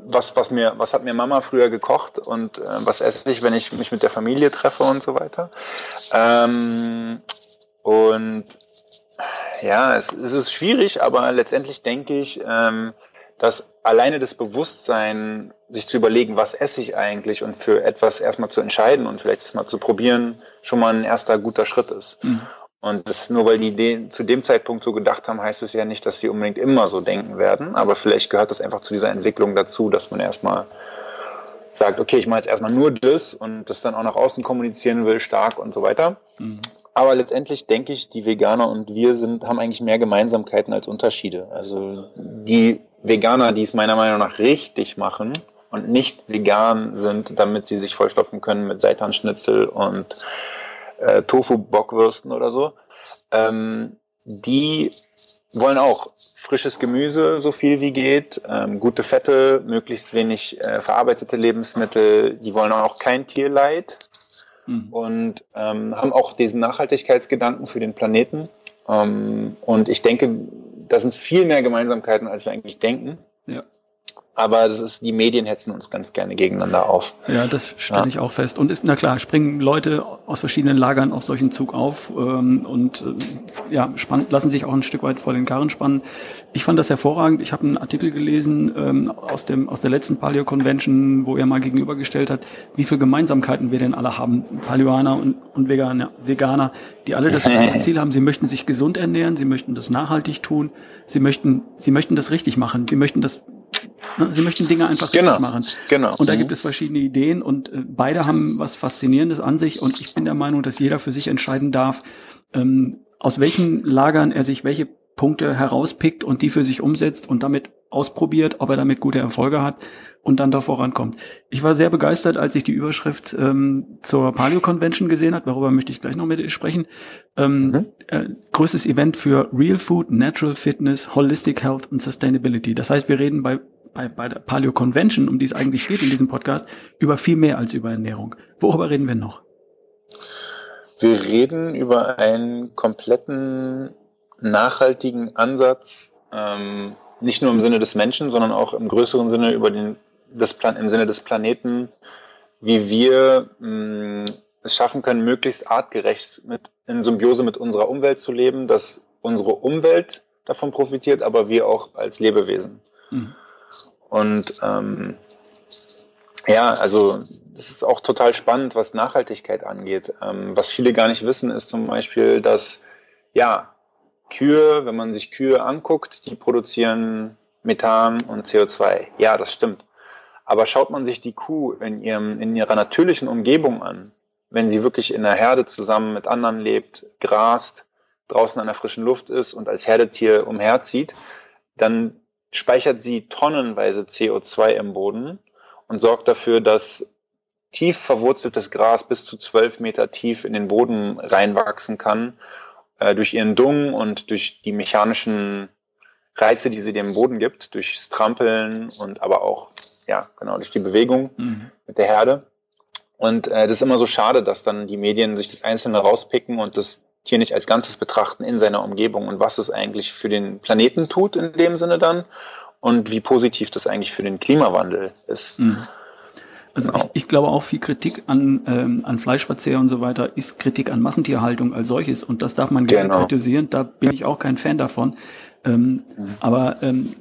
was, was, mir, was hat mir Mama früher gekocht und äh, was esse ich, wenn ich mich mit der Familie treffe und so weiter. Ähm, und ja, es, es, ist schwierig, aber letztendlich denke ich, ähm, dass alleine das Bewusstsein, sich zu überlegen, was esse ich eigentlich und für etwas erstmal zu entscheiden und vielleicht das mal zu probieren, schon mal ein erster guter Schritt ist. Mhm. Und das nur weil die Ideen zu dem Zeitpunkt so gedacht haben, heißt es ja nicht, dass sie unbedingt immer so denken werden. Aber vielleicht gehört das einfach zu dieser Entwicklung dazu, dass man erstmal sagt, okay, ich mache jetzt erstmal nur das und das dann auch nach außen kommunizieren will, stark und so weiter. Mhm. Aber letztendlich denke ich, die Veganer und wir sind, haben eigentlich mehr Gemeinsamkeiten als Unterschiede. Also die Veganer, die es meiner Meinung nach richtig machen und nicht vegan sind, damit sie sich vollstopfen können mit Seitanschnitzel und äh, Tofu-Bockwürsten oder so, ähm, die wollen auch frisches Gemüse so viel wie geht, ähm, gute Fette, möglichst wenig äh, verarbeitete Lebensmittel, die wollen auch kein Tierleid mhm. und ähm, haben auch diesen Nachhaltigkeitsgedanken für den Planeten. Ähm, und ich denke, da sind viel mehr Gemeinsamkeiten, als wir eigentlich denken. Ja aber das ist, die Medien hetzen uns ganz gerne gegeneinander auf. Ja, das stelle ja. ich auch fest. Und ist, na klar, springen Leute aus verschiedenen Lagern auf solchen Zug auf ähm, und äh, ja, spann, lassen sich auch ein Stück weit vor den Karren spannen. Ich fand das hervorragend. Ich habe einen Artikel gelesen ähm, aus, dem, aus der letzten Paleo Convention, wo er mal gegenübergestellt hat, wie viele Gemeinsamkeiten wir denn alle haben. Paleoaner und, und Veganer, Veganer, die alle das gleiche Ziel haben. Sie möchten sich gesund ernähren, sie möchten das nachhaltig tun, sie möchten, sie möchten das richtig machen, sie möchten das sie möchten Dinge einfach genau, machen. Genau. Und da mhm. gibt es verschiedene Ideen und äh, beide haben was Faszinierendes an sich und ich bin der Meinung, dass jeder für sich entscheiden darf, ähm, aus welchen Lagern er sich welche Punkte herauspickt und die für sich umsetzt und damit ausprobiert, ob er damit gute Erfolge hat und dann da vorankommt. Ich war sehr begeistert, als ich die Überschrift ähm, zur Paleo Convention gesehen habe. Darüber möchte ich gleich noch mit dir sprechen. Ähm, mhm. äh, größtes Event für Real Food, Natural Fitness, Holistic Health und Sustainability. Das heißt, wir reden bei bei, bei der Paleo Convention, um die es eigentlich geht in diesem Podcast, über viel mehr als über Ernährung. Worüber reden wir noch? Wir reden über einen kompletten nachhaltigen Ansatz, ähm, nicht nur im Sinne des Menschen, sondern auch im größeren Sinne über den, das Plan im Sinne des Planeten, wie wir mh, mm, es schaffen können, möglichst artgerecht mit, in Symbiose mit unserer Umwelt zu leben, dass unsere Umwelt davon profitiert, aber wir auch als Lebewesen. Mhm. Und ähm, ja, also das ist auch total spannend, was Nachhaltigkeit angeht. Ähm, was viele gar nicht wissen, ist zum Beispiel, dass ja Kühe, wenn man sich Kühe anguckt, die produzieren Methan und CO2. Ja, das stimmt. Aber schaut man sich die Kuh in, ihrem, in ihrer natürlichen Umgebung an, wenn sie wirklich in der Herde zusammen mit anderen lebt, grast, draußen an der frischen Luft ist und als Herdetier umherzieht, dann speichert sie tonnenweise CO2 im Boden und sorgt dafür, dass tief verwurzeltes Gras bis zu zwölf Meter tief in den Boden reinwachsen kann, äh, durch ihren Dung und durch die mechanischen Reize, die sie dem Boden gibt, durchs Trampeln und aber auch, ja, genau, durch die Bewegung mhm. mit der Herde. Und äh, das ist immer so schade, dass dann die Medien sich das Einzelne rauspicken und das Tier nicht als Ganzes betrachten in seiner Umgebung und was es eigentlich für den Planeten tut in dem Sinne dann und wie positiv das eigentlich für den Klimawandel ist. Mhm. Also genau. ich, ich, glaube auch viel Kritik an, ähm, an Fleischverzehr und so weiter ist Kritik an Massentierhaltung als solches und das darf man gerne genau. kritisieren. Da bin ich auch kein Fan davon. Ähm, mhm. Aber ähm,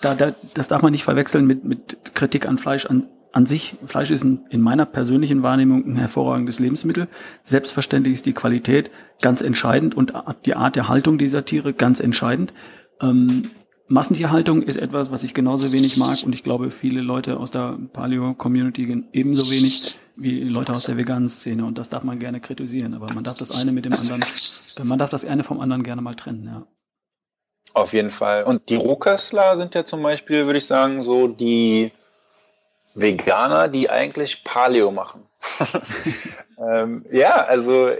da, da, das darf man nicht verwechseln mit, mit Kritik an Fleisch an an sich, Fleisch ist in meiner persönlichen Wahrnehmung ein hervorragendes Lebensmittel. Selbstverständlich ist die Qualität ganz entscheidend und die Art der Haltung dieser Tiere ganz entscheidend. Ähm, Massentierhaltung ist etwas, was ich genauso wenig mag und ich glaube, viele Leute aus der Paleo-Community ebenso wenig wie Leute aus der veganen Szene und das darf man gerne kritisieren, aber man darf das eine mit dem anderen, äh, man darf das eine vom anderen gerne mal trennen, ja. Auf jeden Fall. Und die Rohköstler sind ja zum Beispiel, würde ich sagen, so die Veganer, die eigentlich Paleo machen. ähm, ja, also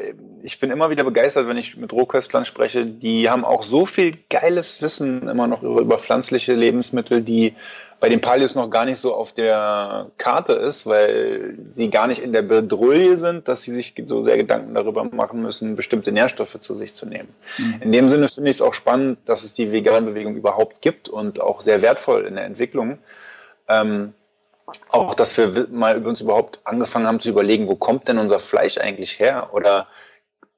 ich bin immer wieder begeistert, wenn ich mit Rohköstlern spreche. Die haben auch so viel geiles Wissen immer noch über, über pflanzliche Lebensmittel, die bei den Paleos noch gar nicht so auf der Karte ist, weil sie gar nicht in der Bedrulle sind, dass sie sich so sehr Gedanken darüber machen müssen, bestimmte Nährstoffe zu sich zu nehmen. Mhm. In dem Sinne finde ich es auch spannend, dass es die Vegan-Bewegung überhaupt gibt und auch sehr wertvoll in der Entwicklung. Ähm, auch, dass wir mal über uns überhaupt angefangen haben zu überlegen, wo kommt denn unser Fleisch eigentlich her? Oder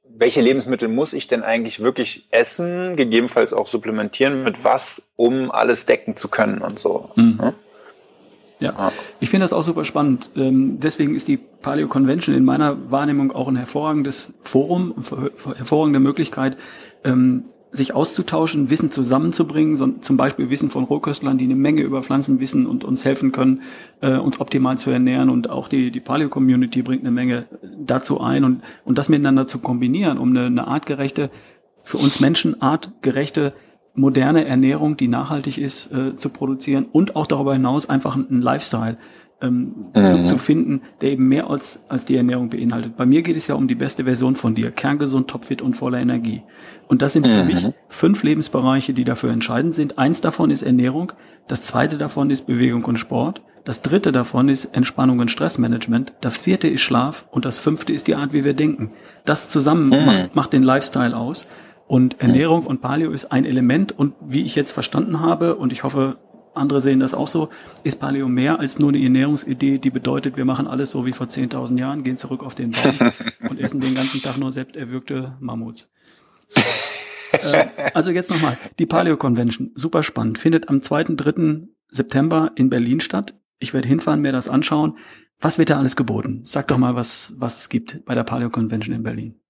welche Lebensmittel muss ich denn eigentlich wirklich essen, gegebenenfalls auch supplementieren, mit was, um alles decken zu können und so. Mhm. Ne? Ja, ich finde das auch super spannend. Ähm, deswegen ist die Paleo Convention in meiner Wahrnehmung auch ein hervorragendes Forum, hervorragende Möglichkeit, ähm, sich auszutauschen, Wissen zusammenzubringen, so, zum Beispiel Wissen von Rohköstlern, die eine Menge über Pflanzen wissen und uns helfen können, äh, uns optimal zu ernähren. Und auch die, die Paleo-Community bringt eine Menge dazu ein und, und das miteinander zu kombinieren, um eine, eine artgerechte, für uns Menschen artgerechte, moderne Ernährung, die nachhaltig ist, äh, zu produzieren und auch darüber hinaus einfach einen Lifestyle ähm, mhm. zu, zu, finden, der eben mehr als, als die Ernährung beinhaltet. Bei mir geht es ja um die beste Version von dir, kerngesund, topfit und voller Energie. Und das sind für mhm. mich fünf Lebensbereiche, die dafür entscheidend sind. Eins davon ist Ernährung, das zweite davon ist Bewegung und Sport, das dritte davon ist Entspannung und Stressmanagement, das vierte ist Schlaf und das fünfte ist die Art, wie wir denken. Das zusammen mhm. macht, macht den Lifestyle aus. Und Ernährung und Paleo ist ein Element und wie ich jetzt verstanden habe, und ich hoffe, andere sehen das auch so, ist Paleo mehr als nur eine Ernährungsidee, die bedeutet, wir machen alles so wie vor 10.000 Jahren, gehen zurück auf den Baum und essen den ganzen Tag nur selbst erwürgte Mammuts. äh, also jetzt nochmal, die Paleo Convention, super spannend, findet am 2. 3. September in Berlin statt. Ich werde hinfahren, mir das anschauen. Was wird da alles geboten? Sag doch mal, was, was es gibt bei der Paleo Convention in Berlin.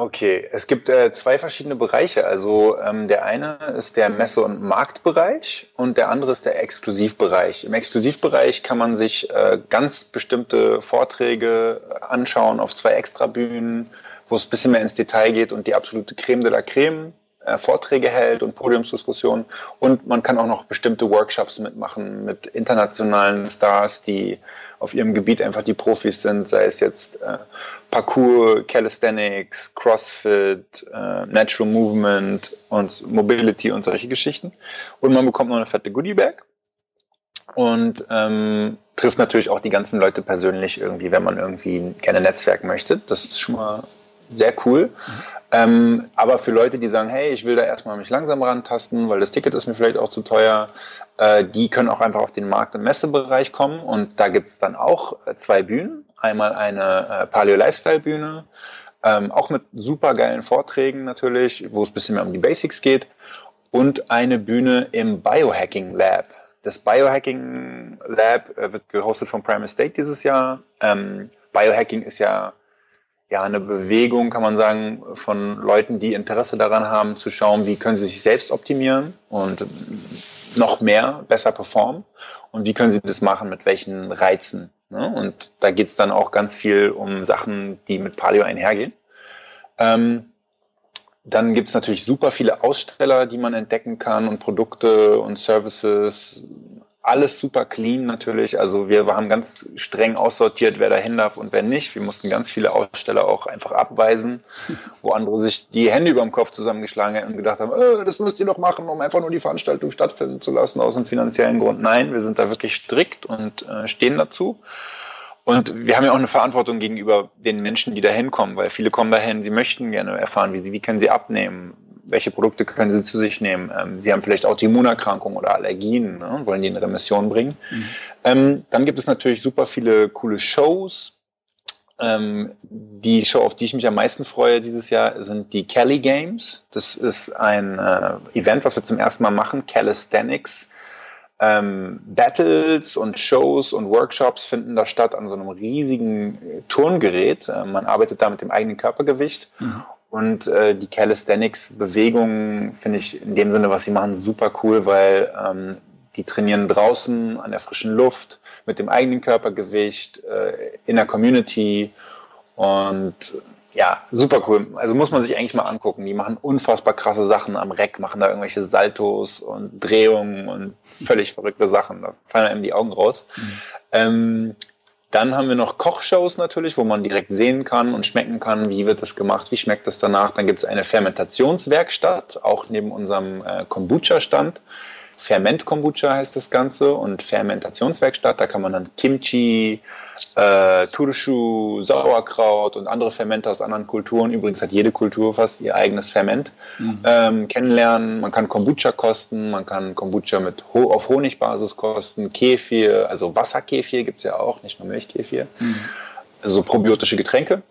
Okay, es gibt äh, zwei verschiedene Bereiche. Also ähm, der eine ist der Messe- und Marktbereich und der andere ist der Exklusivbereich. Im Exklusivbereich kann man sich äh, ganz bestimmte Vorträge anschauen auf zwei Extrabühnen, wo es ein bisschen mehr ins Detail geht und die absolute Creme de la Creme Vorträge hält und Podiumsdiskussionen. Und man kann auch noch bestimmte Workshops mitmachen mit internationalen Stars, die auf ihrem Gebiet einfach die Profis sind, sei es jetzt äh, Parkour, Calisthenics, CrossFit, äh, Natural Movement und Mobility und solche Geschichten. Und man bekommt noch eine fette Goodie-Bag und ähm, trifft natürlich auch die ganzen Leute persönlich irgendwie, wenn man irgendwie gerne Netzwerk möchte. Das ist schon mal sehr cool. Ähm, aber für Leute, die sagen, hey, ich will da erstmal mich langsam rantasten, weil das Ticket ist mir vielleicht auch zu teuer, äh, die können auch einfach auf den Markt- und Messebereich kommen. Und da gibt's dann auch äh, zwei Bühnen. Einmal eine äh, Paleo-Lifestyle-Bühne, ähm, auch mit super geilen Vorträgen natürlich, wo es ein bisschen mehr um die Basics geht. Und eine Bühne im Biohacking Lab. Das Biohacking Lab äh, wird gehostet von Prime Estate dieses Jahr. Ähm, Biohacking ist ja ja, eine Bewegung, kann man sagen, von Leuten, die Interesse daran haben, zu schauen, wie können sie sich selbst optimieren und noch mehr besser performen und wie können sie das machen, mit welchen Reizen. Ne? Und da geht es dann auch ganz viel um Sachen, die mit Paleo einhergehen. Ähm, dann gibt es natürlich super viele Aussteller, die man entdecken kann und Produkte und Services, alles super clean natürlich. Also wir haben ganz streng aussortiert, wer dahin darf und wer nicht. Wir mussten ganz viele Aussteller auch einfach abweisen, wo andere sich die Hände über dem Kopf zusammengeschlagen hätten und gedacht haben, äh, das müsst ihr doch machen, um einfach nur die Veranstaltung stattfinden zu lassen aus einem finanziellen Grund. Nein, wir sind da wirklich strikt und äh, stehen dazu. Und wir haben ja auch eine Verantwortung gegenüber den Menschen, die da hinkommen, weil viele kommen dahin, sie möchten gerne erfahren, wie sie, wie können sie abnehmen, welche Produkte können sie zu sich nehmen. Ähm, sie haben vielleicht Autoimmunerkrankungen oder Allergien, ne, wollen die in Remission bringen. Mhm. Ähm, dann gibt es natürlich super viele coole Shows. Ähm, die Show, auf die ich mich am meisten freue dieses Jahr, sind die Kelly Games. Das ist ein äh, Event, was wir zum ersten Mal machen, Calisthenics ähm, Battles und Shows und Workshops finden da statt an so einem riesigen äh, Turngerät. Äh, man arbeitet da mit dem eigenen Körpergewicht. Mhm. Und äh, die Calisthenics-Bewegung finde ich in dem Sinne, was sie machen, super cool, weil ähm, die trainieren draußen an der frischen Luft mit dem eigenen Körpergewicht äh, in der Community und ja, super cool. Also muss man sich eigentlich mal angucken. Die machen unfassbar krasse Sachen am Reck, machen da irgendwelche Saltos und Drehungen und völlig verrückte Sachen. Da fallen einem die Augen raus. Mhm. Ähm, dann haben wir noch Kochshows natürlich, wo man direkt sehen kann und schmecken kann, wie wird das gemacht, wie schmeckt das danach. Dann gibt es eine Fermentationswerkstatt, auch neben unserem äh, Kombucha-Stand. Ferment Kombucha heißt das Ganze und Fermentationswerkstatt. Da kann man dann Kimchi, äh, Turschu, Sauerkraut und andere Fermente aus anderen Kulturen. Übrigens hat jede Kultur fast ihr eigenes Ferment mhm. ähm, kennenlernen. Man kann Kombucha kosten, man kann Kombucha mit Ho auf Honigbasis kosten, Kefir, also Wasserkefir gibt es ja auch, nicht nur Milchkefir. Mhm. Also probiotische Getränke.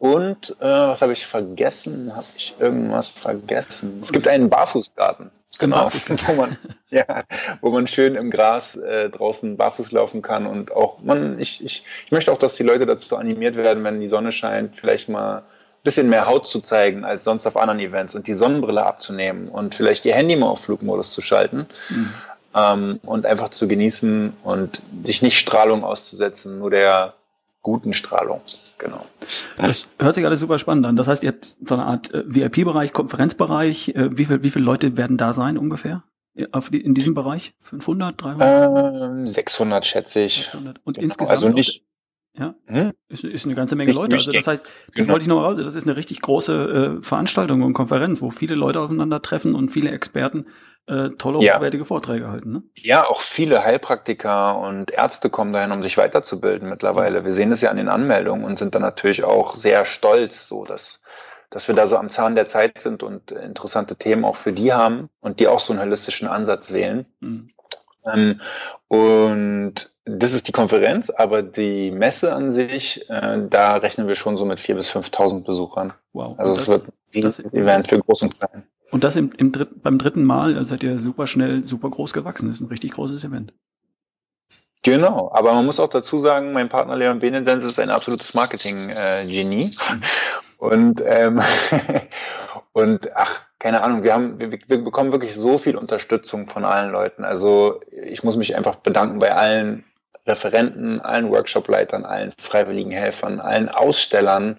Und äh, was habe ich vergessen? Habe ich irgendwas vergessen? Es gibt einen Barfußgarten. Genau, wo man, ja, wo man schön im Gras äh, draußen barfuß laufen kann und auch man, ich, ich, ich möchte auch, dass die Leute dazu animiert werden, wenn die Sonne scheint, vielleicht mal ein bisschen mehr Haut zu zeigen als sonst auf anderen Events und die Sonnenbrille abzunehmen und vielleicht ihr Handy mal auf Flugmodus zu schalten. Mhm. Ähm, und einfach zu genießen und sich nicht Strahlung auszusetzen, nur der guten Strahlung. Genau. Das hört sich alles super spannend an. Das heißt, ihr habt so eine Art äh, VIP-Bereich, Konferenzbereich. Äh, wie, viel, wie viele Leute werden da sein ungefähr? Auf die, in diesem Bereich? 500, 300? Ähm, 600 schätze ich. 600. Und genau. insgesamt? Also nicht, ja, hm? ist, ist eine ganze Menge Leute. Also das heißt, das genau. wollte ich noch raus. Das ist eine richtig große äh, Veranstaltung und Konferenz, wo viele Leute aufeinandertreffen und viele Experten äh, tolle, ja. hochwertige Vorträge halten. Ne? Ja, auch viele Heilpraktiker und Ärzte kommen dahin, um sich weiterzubilden mittlerweile. Wir sehen es ja an den Anmeldungen und sind dann natürlich auch sehr stolz, so dass, dass wir da so am Zahn der Zeit sind und interessante Themen auch für die haben und die auch so einen holistischen Ansatz wählen. Mhm. Ähm, und das ist die Konferenz, aber die Messe an sich, äh, da rechnen wir schon so mit 4.000 bis 5.000 Besuchern. Wow. Also es wird ein Event für Groß und Klein. Und das im, im dritt, beim dritten Mal seid ihr super schnell, super groß gewachsen. Das ist ein richtig großes Event. Genau, aber man muss auch dazu sagen, mein Partner Leon Benedens ist ein absolutes Marketing-Genie. Mhm. Und, ähm, und ach, keine Ahnung, wir haben, wir, wir bekommen wirklich so viel Unterstützung von allen Leuten. Also ich muss mich einfach bedanken bei allen Referenten, allen Workshopleitern, allen freiwilligen Helfern, allen Ausstellern,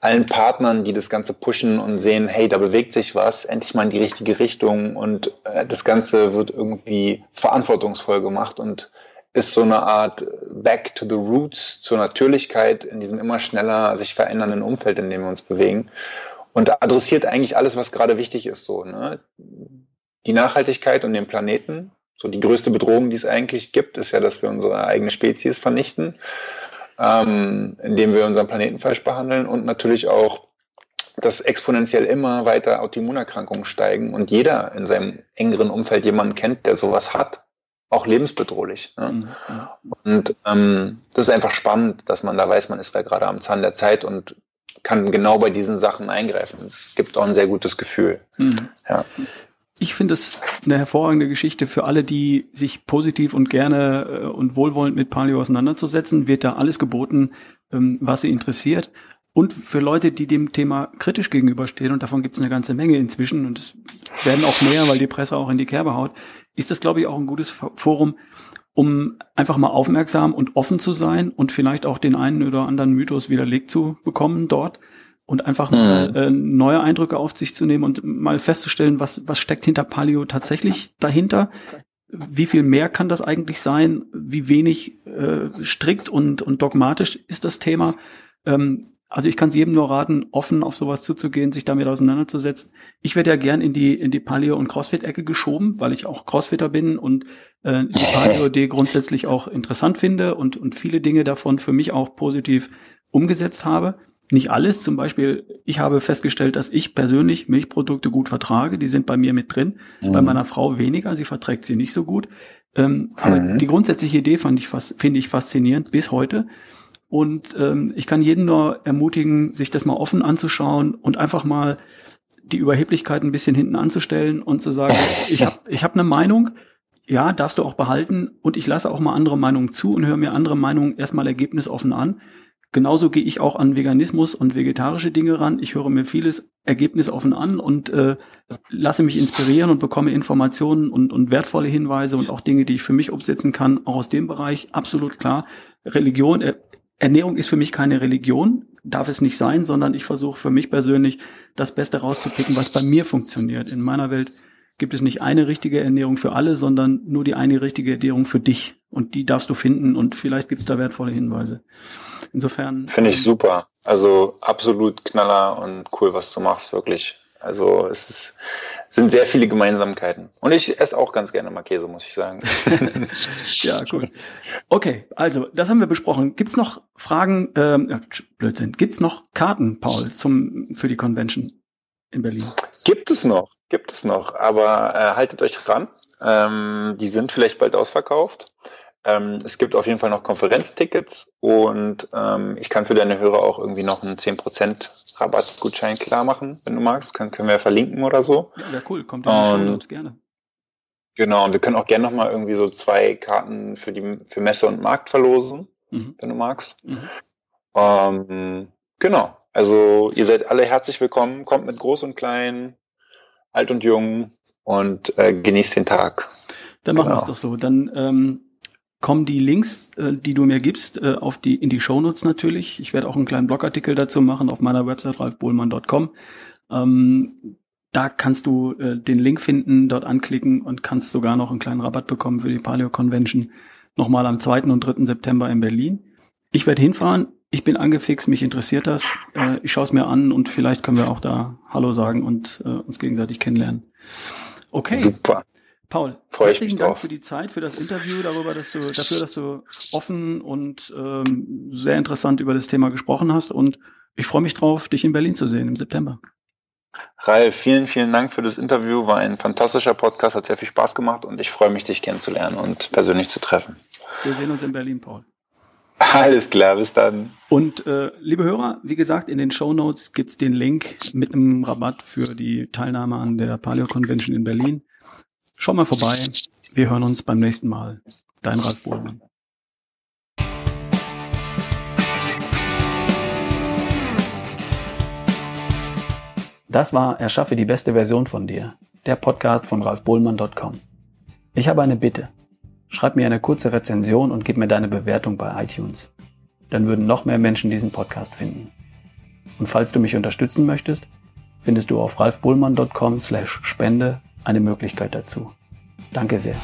allen Partnern, die das Ganze pushen und sehen, hey, da bewegt sich was, endlich mal in die richtige Richtung und äh, das Ganze wird irgendwie verantwortungsvoll gemacht und ist so eine Art Back to the Roots zur Natürlichkeit in diesem immer schneller sich verändernden Umfeld, in dem wir uns bewegen und adressiert eigentlich alles, was gerade wichtig ist, so, ne? Die Nachhaltigkeit und den Planeten. So die größte Bedrohung, die es eigentlich gibt, ist ja, dass wir unsere eigene Spezies vernichten ähm, indem wir unseren Planeten falsch behandeln und natürlich auch, dass exponentiell immer weiter Autoimmunerkrankungen steigen und jeder in seinem engeren Umfeld jemanden kennt, der sowas hat, auch lebensbedrohlich. Ne? Mhm. Und ähm, das ist einfach spannend, dass man da weiß, man ist da gerade am Zahn der Zeit und kann genau bei diesen Sachen eingreifen. Es gibt auch ein sehr gutes Gefühl. Mhm. Ja ich finde es eine hervorragende Geschichte für alle, die sich positiv und gerne äh, und wohlwollend mit Paleo auseinanderzusetzen. Wird da alles geboten, ähm, was sie interessiert. Und für Leute, die dem Thema kritisch gegenüberstehen, und davon gibt es eine ganze Menge inzwischen, und es werden auch mehr, weil die Presse auch in die Kerbe haut, ist das, glaube ich, auch ein gutes Forum, um einfach mal aufmerksam und offen zu sein und vielleicht auch den einen oder anderen Mythos widerlegt zu bekommen dort und einfach mal mhm. äh, neue Eindrücke auf sich zu nehmen und mal festzustellen, was, was steckt hinter Paleo tatsächlich dahinter. Wie viel mehr kann das eigentlich sein? Wie wenig äh, strikt und, und dogmatisch ist das Thema? Ähm, also ich kann es jedem nur raten, offen auf sowas zuzugehen, sich damit auseinanderzusetzen. Ich werde ja gern in die in die Paleo- und Crossfit-Ecke geschoben, weil ich auch Crossfitter bin und äh, die Paleo-D grundsätzlich auch interessant finde und, und viele Dinge davon für mich auch positiv umgesetzt habe. Nicht alles, zum Beispiel, ich habe festgestellt, dass ich persönlich Milchprodukte gut vertrage, die sind bei mir mit drin, mhm. bei meiner Frau weniger, sie verträgt sie nicht so gut. Ähm, aber mhm. die grundsätzliche Idee fand ich finde ich faszinierend bis heute. Und ähm, ich kann jeden nur ermutigen, sich das mal offen anzuschauen und einfach mal die Überheblichkeit ein bisschen hinten anzustellen und zu sagen, ich habe ich hab eine Meinung, ja, darfst du auch behalten und ich lasse auch mal andere Meinungen zu und höre mir andere Meinungen erstmal ergebnisoffen an. Genauso gehe ich auch an Veganismus und vegetarische Dinge ran. Ich höre mir vieles ergebnisoffen an und äh, lasse mich inspirieren und bekomme Informationen und, und wertvolle Hinweise und auch Dinge, die ich für mich umsetzen kann, auch aus dem Bereich. Absolut klar. Religion, äh, Ernährung ist für mich keine Religion, darf es nicht sein, sondern ich versuche für mich persönlich das Beste rauszupicken, was bei mir funktioniert. In meiner Welt gibt es nicht eine richtige Ernährung für alle, sondern nur die eine richtige Ernährung für dich. Und die darfst du finden und vielleicht gibt es da wertvolle Hinweise. Insofern. Finde ich ähm, super. Also absolut Knaller und cool, was du machst, wirklich. Also es ist, sind sehr viele Gemeinsamkeiten. Und ich esse auch ganz gerne mal Käse, muss ich sagen. ja, cool. Okay, also das haben wir besprochen. Gibt's noch Fragen, ähm, Blödsinn, gibt's noch Karten, Paul, zum, für die Convention in Berlin? Gibt es noch, gibt es noch, aber äh, haltet euch ran. Ähm, die sind vielleicht bald ausverkauft. Ähm, es gibt auf jeden Fall noch Konferenztickets und ähm, ich kann für deine Hörer auch irgendwie noch einen 10% Rabattgutschein klar machen, wenn du magst. Kann, können wir verlinken oder so. Ja, wäre cool. Kommt in die Show Notes gerne. Genau, und wir können auch gerne nochmal irgendwie so zwei Karten für die für Messe und Markt verlosen, mhm. wenn du magst. Mhm. Ähm, genau. Also ihr seid alle herzlich willkommen. Kommt mit Groß und Klein, Alt und Jung und äh, genießt den Tag. Dann machen genau. wir es doch so. Dann ähm, kommen die Links, äh, die du mir gibst, äh, auf die, in die Shownotes natürlich. Ich werde auch einen kleinen Blogartikel dazu machen auf meiner Website ralfbohlmann.com. Ähm, da kannst du äh, den Link finden, dort anklicken und kannst sogar noch einen kleinen Rabatt bekommen für die Paleo Convention. Nochmal am 2. und 3. September in Berlin. Ich werde hinfahren. Ich bin angefixt, mich interessiert das. Äh, ich schaue es mir an und vielleicht können wir auch da Hallo sagen und äh, uns gegenseitig kennenlernen. Okay. Super. Paul, Freu herzlichen Dank drauf. für die Zeit, für das Interview, darüber, dass du, dafür, dass du offen und ähm, sehr interessant über das Thema gesprochen hast. Und ich freue mich drauf, dich in Berlin zu sehen im September. Ralf, vielen, vielen Dank für das Interview. War ein fantastischer Podcast, hat sehr viel Spaß gemacht und ich freue mich, dich kennenzulernen und persönlich zu treffen. Wir sehen uns in Berlin, Paul. Alles klar, bis dann. Und äh, liebe Hörer, wie gesagt, in den Show Notes gibt's den Link mit einem Rabatt für die Teilnahme an der Paleo Convention in Berlin. Schau mal vorbei. Wir hören uns beim nächsten Mal. Dein Ralf Bohlmann. Das war Erschaffe die beste Version von dir, der Podcast von ralfbohlmann.com. Ich habe eine Bitte. Schreib mir eine kurze Rezension und gib mir deine Bewertung bei iTunes. Dann würden noch mehr Menschen diesen Podcast finden. Und falls du mich unterstützen möchtest, findest du auf ralfbohlmann.com slash spende eine Möglichkeit dazu. Danke sehr.